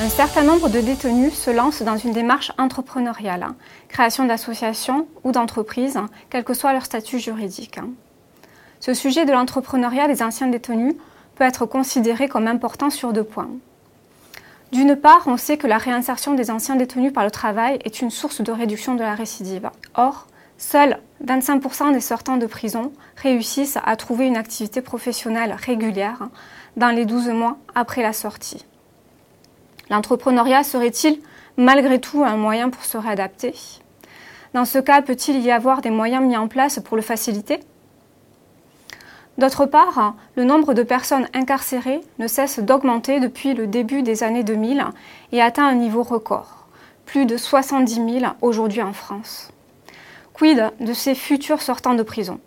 Un certain nombre de détenus se lancent dans une démarche entrepreneuriale, hein. création d'associations ou d'entreprises, quel que soit leur statut juridique. Hein. Ce sujet de l'entrepreneuriat des anciens détenus peut être considéré comme important sur deux points. D'une part, on sait que la réinsertion des anciens détenus par le travail est une source de réduction de la récidive. Or, seuls 25% des sortants de prison réussissent à trouver une activité professionnelle régulière dans les 12 mois après la sortie. L'entrepreneuriat serait-il malgré tout un moyen pour se réadapter? Dans ce cas, peut-il y avoir des moyens mis en place pour le faciliter? D'autre part, le nombre de personnes incarcérées ne cesse d'augmenter depuis le début des années 2000 et atteint un niveau record, plus de 70 000 aujourd'hui en France. Quid de ces futurs sortants de prison?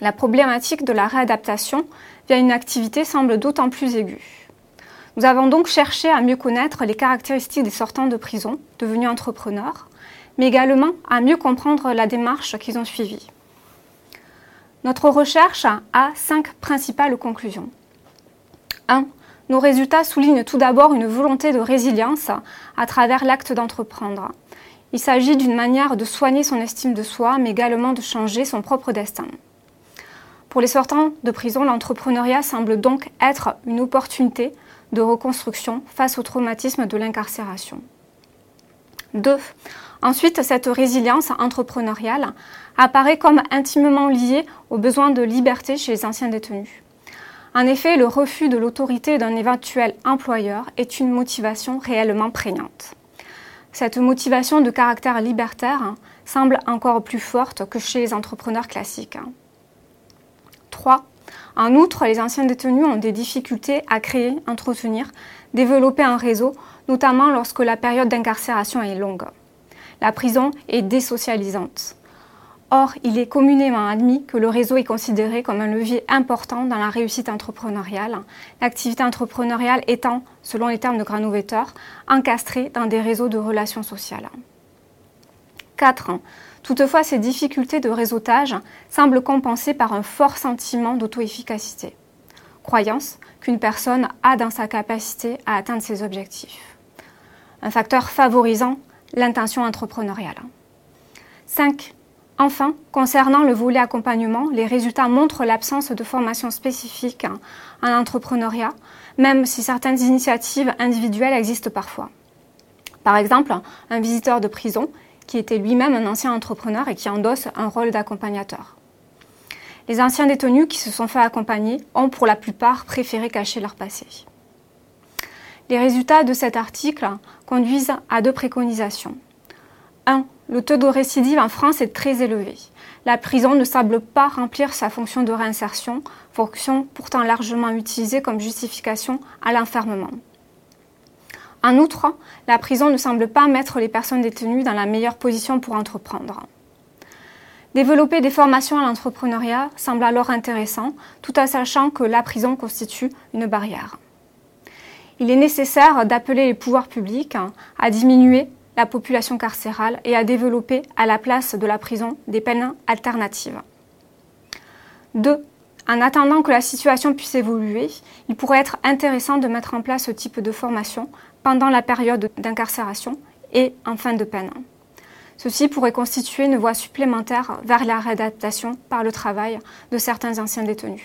La problématique de la réadaptation via une activité semble d'autant plus aiguë. Nous avons donc cherché à mieux connaître les caractéristiques des sortants de prison devenus entrepreneurs, mais également à mieux comprendre la démarche qu'ils ont suivie. Notre recherche a cinq principales conclusions. 1. Nos résultats soulignent tout d'abord une volonté de résilience à travers l'acte d'entreprendre. Il s'agit d'une manière de soigner son estime de soi, mais également de changer son propre destin. Pour les sortants de prison, l'entrepreneuriat semble donc être une opportunité de reconstruction face au traumatisme de l'incarcération. 2. Ensuite, cette résilience entrepreneuriale apparaît comme intimement liée aux besoins de liberté chez les anciens détenus. En effet, le refus de l'autorité d'un éventuel employeur est une motivation réellement prégnante. Cette motivation de caractère libertaire semble encore plus forte que chez les entrepreneurs classiques. 3. En outre, les anciens détenus ont des difficultés à créer, entretenir, développer un réseau, notamment lorsque la période d'incarcération est longue la prison est désocialisante. Or, il est communément admis que le réseau est considéré comme un levier important dans la réussite entrepreneuriale, l'activité entrepreneuriale étant, selon les termes de Granovetter, encastrée dans des réseaux de relations sociales. 4. Toutefois, ces difficultés de réseautage semblent compensées par un fort sentiment d'auto-efficacité, croyance qu'une personne a dans sa capacité à atteindre ses objectifs. Un facteur favorisant l'intention entrepreneuriale. 5. Enfin, concernant le volet accompagnement, les résultats montrent l'absence de formation spécifique en entrepreneuriat, même si certaines initiatives individuelles existent parfois. Par exemple, un visiteur de prison qui était lui-même un ancien entrepreneur et qui endosse un rôle d'accompagnateur. Les anciens détenus qui se sont fait accompagner ont pour la plupart préféré cacher leur passé. Les résultats de cet article conduisent à deux préconisations. 1. Le taux de récidive en France est très élevé. La prison ne semble pas remplir sa fonction de réinsertion, fonction pourtant largement utilisée comme justification à l'enfermement. En outre, la prison ne semble pas mettre les personnes détenues dans la meilleure position pour entreprendre. Développer des formations à l'entrepreneuriat semble alors intéressant, tout en sachant que la prison constitue une barrière il est nécessaire d'appeler les pouvoirs publics à diminuer la population carcérale et à développer à la place de la prison des peines alternatives. 2. En attendant que la situation puisse évoluer, il pourrait être intéressant de mettre en place ce type de formation pendant la période d'incarcération et en fin de peine. Ceci pourrait constituer une voie supplémentaire vers la réadaptation par le travail de certains anciens détenus.